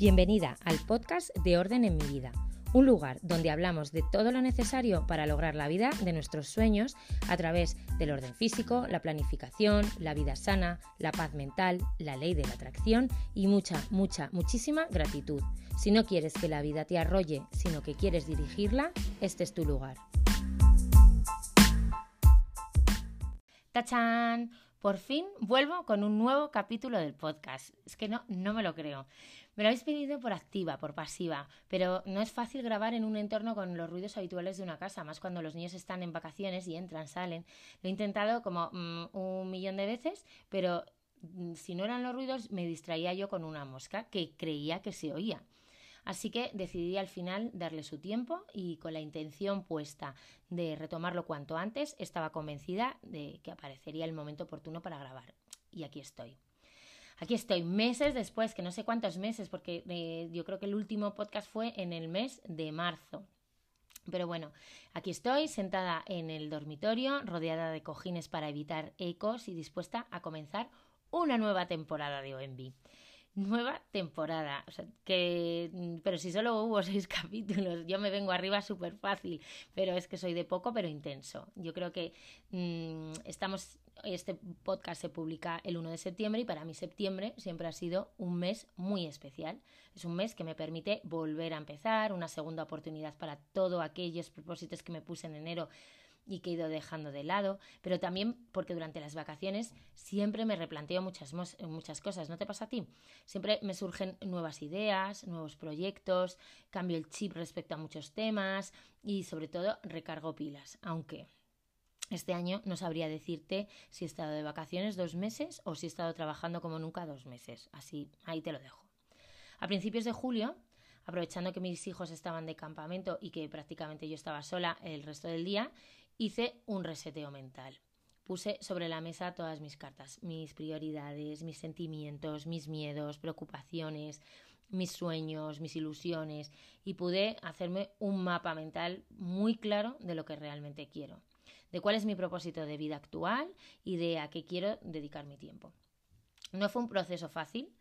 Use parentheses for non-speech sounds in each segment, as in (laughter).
Bienvenida al podcast de Orden en mi vida, un lugar donde hablamos de todo lo necesario para lograr la vida de nuestros sueños a través del orden físico, la planificación, la vida sana, la paz mental, la ley de la atracción y mucha, mucha, muchísima gratitud. Si no quieres que la vida te arrolle, sino que quieres dirigirla, este es tu lugar. ¡Tachán! Por fin vuelvo con un nuevo capítulo del podcast. Es que no, no me lo creo. Me lo habéis pedido por activa, por pasiva, pero no es fácil grabar en un entorno con los ruidos habituales de una casa, más cuando los niños están en vacaciones y entran, salen. Lo he intentado como mm, un millón de veces, pero mm, si no eran los ruidos me distraía yo con una mosca que creía que se oía. Así que decidí al final darle su tiempo y con la intención puesta de retomarlo cuanto antes, estaba convencida de que aparecería el momento oportuno para grabar. Y aquí estoy. Aquí estoy, meses después, que no sé cuántos meses, porque eh, yo creo que el último podcast fue en el mes de marzo. Pero bueno, aquí estoy sentada en el dormitorio, rodeada de cojines para evitar ecos y dispuesta a comenzar una nueva temporada de OMB nueva temporada. O sea, que, mm, pero si solo hubo (laughs) seis capítulos, yo me vengo arriba súper fácil, pero es que soy de poco pero intenso. Yo creo que mmm, estamos, este podcast se publica el 1 de septiembre y para mí septiembre siempre ha sido un mes muy especial. Es un mes que me permite volver a empezar, una segunda oportunidad para todos aquellos propósitos que me puse en enero y que he ido dejando de lado, pero también porque durante las vacaciones siempre me replanteo muchas, muchas cosas, ¿no te pasa a ti? Siempre me surgen nuevas ideas, nuevos proyectos, cambio el chip respecto a muchos temas y sobre todo recargo pilas, aunque este año no sabría decirte si he estado de vacaciones dos meses o si he estado trabajando como nunca dos meses, así ahí te lo dejo. A principios de julio aprovechando que mis hijos estaban de campamento y que prácticamente yo estaba sola el resto del día, hice un reseteo mental. Puse sobre la mesa todas mis cartas, mis prioridades, mis sentimientos, mis miedos, preocupaciones, mis sueños, mis ilusiones y pude hacerme un mapa mental muy claro de lo que realmente quiero, de cuál es mi propósito de vida actual y de a qué quiero dedicar mi tiempo. No fue un proceso fácil,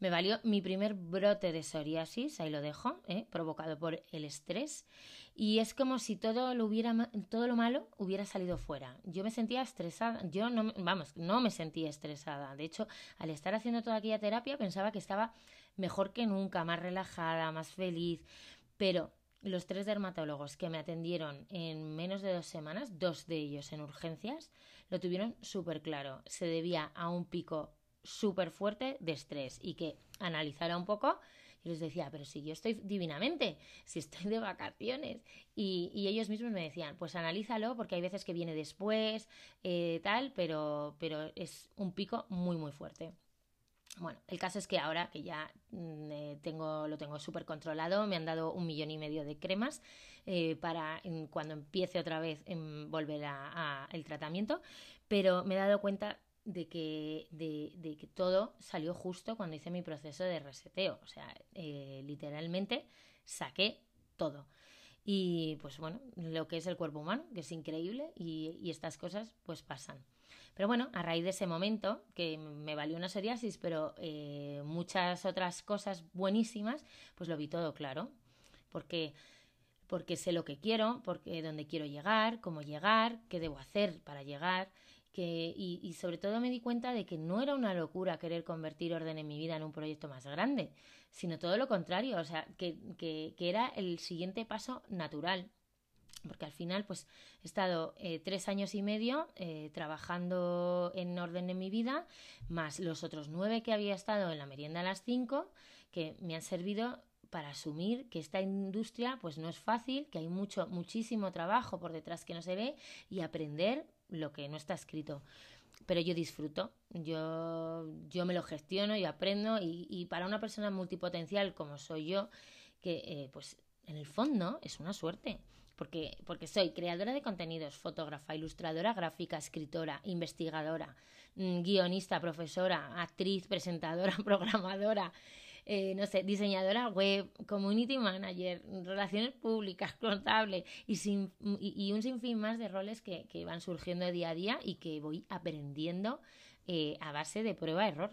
me valió mi primer brote de psoriasis, ahí lo dejo, ¿eh? provocado por el estrés. Y es como si todo lo, hubiera, todo lo malo hubiera salido fuera. Yo me sentía estresada, yo no, vamos, no me sentía estresada. De hecho, al estar haciendo toda aquella terapia pensaba que estaba mejor que nunca, más relajada, más feliz. Pero los tres dermatólogos que me atendieron en menos de dos semanas, dos de ellos en urgencias, lo tuvieron súper claro. Se debía a un pico súper fuerte de estrés y que analizara un poco y les decía, pero si yo estoy divinamente, si estoy de vacaciones. Y, ellos mismos me decían, pues analízalo porque hay veces que viene después, eh, tal, pero, pero es un pico muy, muy fuerte. Bueno, el caso es que ahora que ya mm, eh, tengo, lo tengo súper controlado, me han dado un millón y medio de cremas eh, para cuando empiece otra vez en volver a, el tratamiento, pero me he dado cuenta de que, de, que todo salió justo cuando hice mi proceso de reseteo. O sea, eh, literalmente saqué todo. Y pues bueno, lo que es el cuerpo humano, que es increíble y, estas cosas pues pasan. Pero bueno, a raíz de ese momento, que me valió una psoriasis, pero eh, muchas otras cosas buenísimas, pues lo vi todo claro. Porque, porque sé lo que quiero, porque dónde quiero llegar, cómo llegar, qué debo hacer para llegar y, sobre todo me di cuenta de que no era una locura querer convertir orden en mi vida en un proyecto más grande, sino todo lo contrario, o sea, que, que, era el siguiente paso natural. Porque al final, pues, he estado eh, tres años y medio eh, trabajando en orden en mi vida, más los otros nueve que había estado en la merienda a las cinco, que me han servido para asumir que esta industria pues no es fácil, que hay mucho, muchísimo trabajo por detrás que no se ve y aprender lo que no está escrito. Pero yo disfruto, yo, yo me lo gestiono, y aprendo y, para una persona multipotencial como soy yo, que eh, pues en el fondo es una suerte. Porque, porque soy creadora de contenidos, fotógrafa, ilustradora gráfica, escritora, investigadora, mm, guionista, profesora, actriz, (laughs) presentadora, programadora, eh, no sé, diseñadora web, community manager, relaciones públicas, contable y, sin, y, un sinfín más de roles que, que, van surgiendo día a día y que voy aprendiendo eh, a base de prueba-error.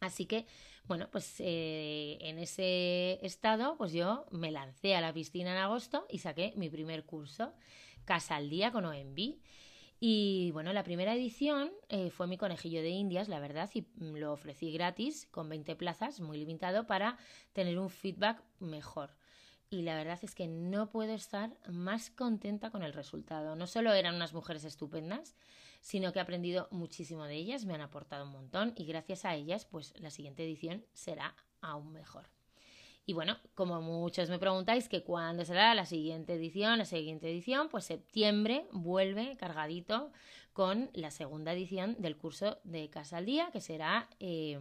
Así que, Bueno, pues eh, en ese estado, pues yo me lancé a la piscina en agosto y saqué mi primer curso, Casa al Día con OMB. Y bueno, la primera edición eh, fue mi conejillo de indias, la verdad, y lo ofrecí gratis con 20 plazas, muy limitado, para tener un feedback mejor. Y la verdad es que no puedo estar más contenta con el resultado. No solo eran unas mujeres estupendas, sino que he aprendido muchísimo de ellas, me han aportado un montón y gracias a ellas, pues la siguiente edición será aún mejor. Y bueno, como muchos me preguntáis que cuándo será la siguiente edición, la siguiente edición, pues septiembre vuelve cargadito con la segunda edición del curso de Casa al Día, que será eh,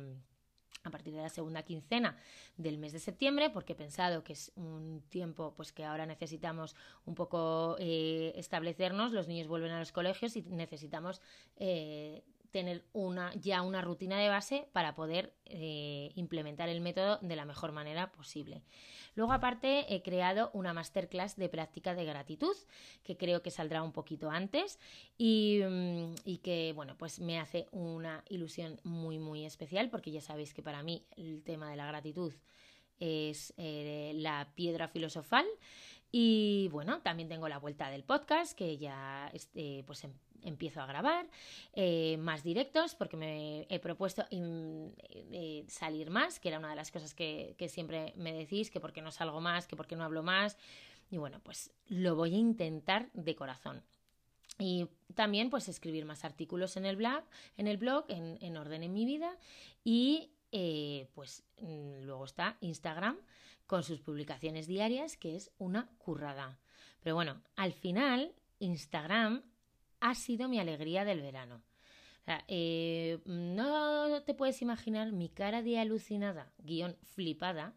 a partir de la segunda quincena del mes de septiembre, porque he pensado que es un tiempo pues que ahora necesitamos un poco eh, establecernos, los niños vuelven a los colegios y necesitamos eh, tener una, ya una rutina de base para poder eh, implementar el método de la mejor manera posible. Luego, aparte, he creado una masterclass de práctica de gratitud, que creo que saldrá un poquito antes y, mm, que, bueno, pues me hace una ilusión muy, muy especial, porque ya sabéis que para mí el tema de la gratitud es eh, la piedra filosofal. Y bueno, también tengo la vuelta del podcast, que ya este, pues em, empiezo a grabar, eh, más directos, porque me he propuesto eh, salir más, que era una de las cosas que, siempre me decís, que por qué no salgo más, que por qué no hablo más. Y bueno, pues lo voy a intentar de corazón. Y también pues escribir más artículos en el blog, en el blog, en orden en mi vida. Y eh, pues mm, luego está Instagram con sus publicaciones diarias, que es una currada. Pero bueno, al final Instagram ha sido mi alegría del verano. Eh, no te puedes imaginar mi cara de alucinada, guion flipada,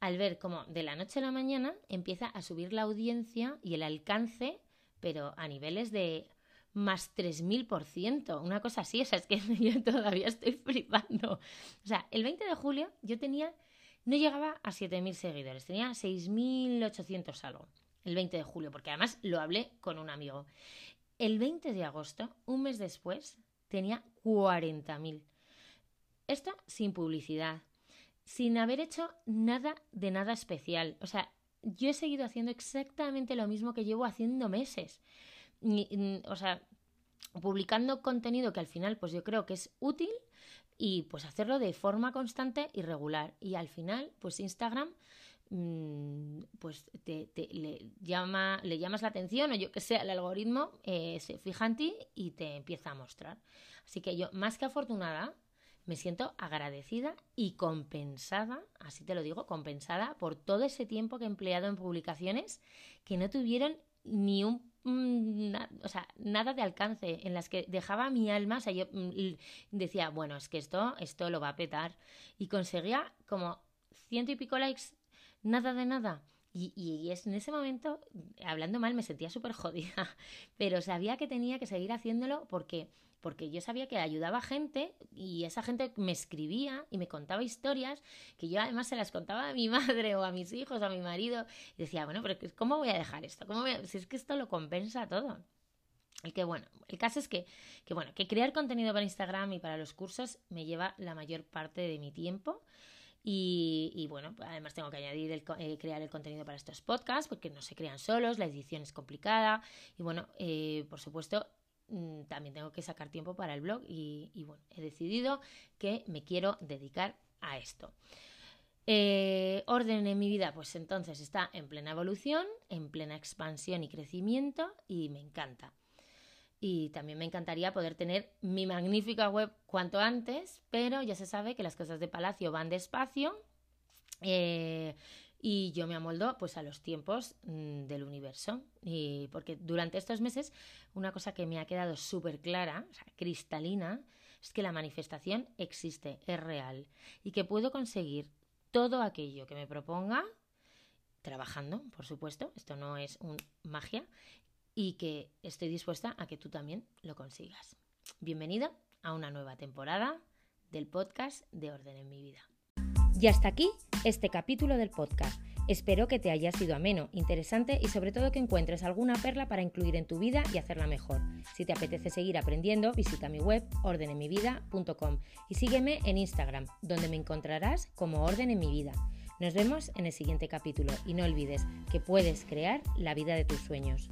al ver cómo de la noche a la mañana empieza a subir la audiencia y el alcance, pero a niveles de más 3.000%, una cosa así, o sea, es que (laughs) yo todavía estoy flipando. O sea, el 20 de julio yo tenía, no llegaba a 7.000 seguidores, tenía 6.800 algo, el 20 de julio, porque además lo hablé con un amigo. El 20 de agosto, un mes después, tenía 40.000. Esto sin publicidad, sin haber hecho nada de nada especial. O sea, yo he seguido haciendo exactamente lo mismo que llevo haciendo meses. O sea, publicando contenido que al final pues yo creo que es útil y pues hacerlo de forma constante y regular. Y al final pues Instagram mm, pues te, le, llama, le llamas la atención o yo que sé, el algoritmo eh, se fija en ti y te empieza a mostrar. Así que yo más que afortunada me siento agradecida y compensada, así te lo digo, compensada por todo ese tiempo que he empleado en publicaciones que no tuvieron ni un Mm, o sea, nada de alcance, en las que dejaba mi alma, o sea, yo mm, decía, bueno, es que esto, esto lo va a petar. Y conseguía como ciento y pico likes, nada de nada. Y, es en ese momento, hablando mal, me sentía súper jodida, (laughs) pero sabía que tenía que seguir haciéndolo porque porque yo sabía que ayudaba gente y esa gente me escribía y me contaba historias que yo además se las contaba a mi (laughs) madre o a mis hijos o a mi marido y decía, bueno, pero ¿cómo voy a dejar esto? ¿Cómo Si es que esto lo compensa todo. El que bueno, el caso es que, que bueno, que crear contenido para Instagram y para los cursos me lleva la mayor parte de mi tiempo. Y, bueno, además tengo que añadir el, eh, crear el contenido para estos podcasts porque no se crean solos, la edición es complicada y bueno, eh, por supuesto también tengo que sacar tiempo para el blog y, bueno, he decidido que me quiero dedicar a esto. Eh, orden en mi vida, pues entonces está en plena evolución, en plena expansión y crecimiento y me encanta. Y también me encantaría poder tener mi magnífica web cuanto antes, pero ya se sabe que las cosas de Palacio van despacio. Eh, y yo me amoldo pues a los tiempos mm, del universo y porque durante estos meses una cosa que me ha quedado súper clara, o sea, cristalina, es que la manifestación existe, es real y que puedo conseguir todo aquello que me proponga trabajando, por supuesto, esto no es un magia y que estoy dispuesta a que tú también lo consigas. Bienvenido a una nueva temporada del podcast de Orden en mi vida. Y hasta aquí este capítulo del podcast. Espero que te haya sido ameno, interesante y sobre todo que encuentres alguna perla para incluir en tu vida y hacerla mejor. Si te apetece seguir aprendiendo, visita mi web ordenemivida.com y sígueme en Instagram, donde me encontrarás como Orden en mi vida. Nos vemos en el siguiente capítulo y no olvides que puedes crear la vida de tus sueños.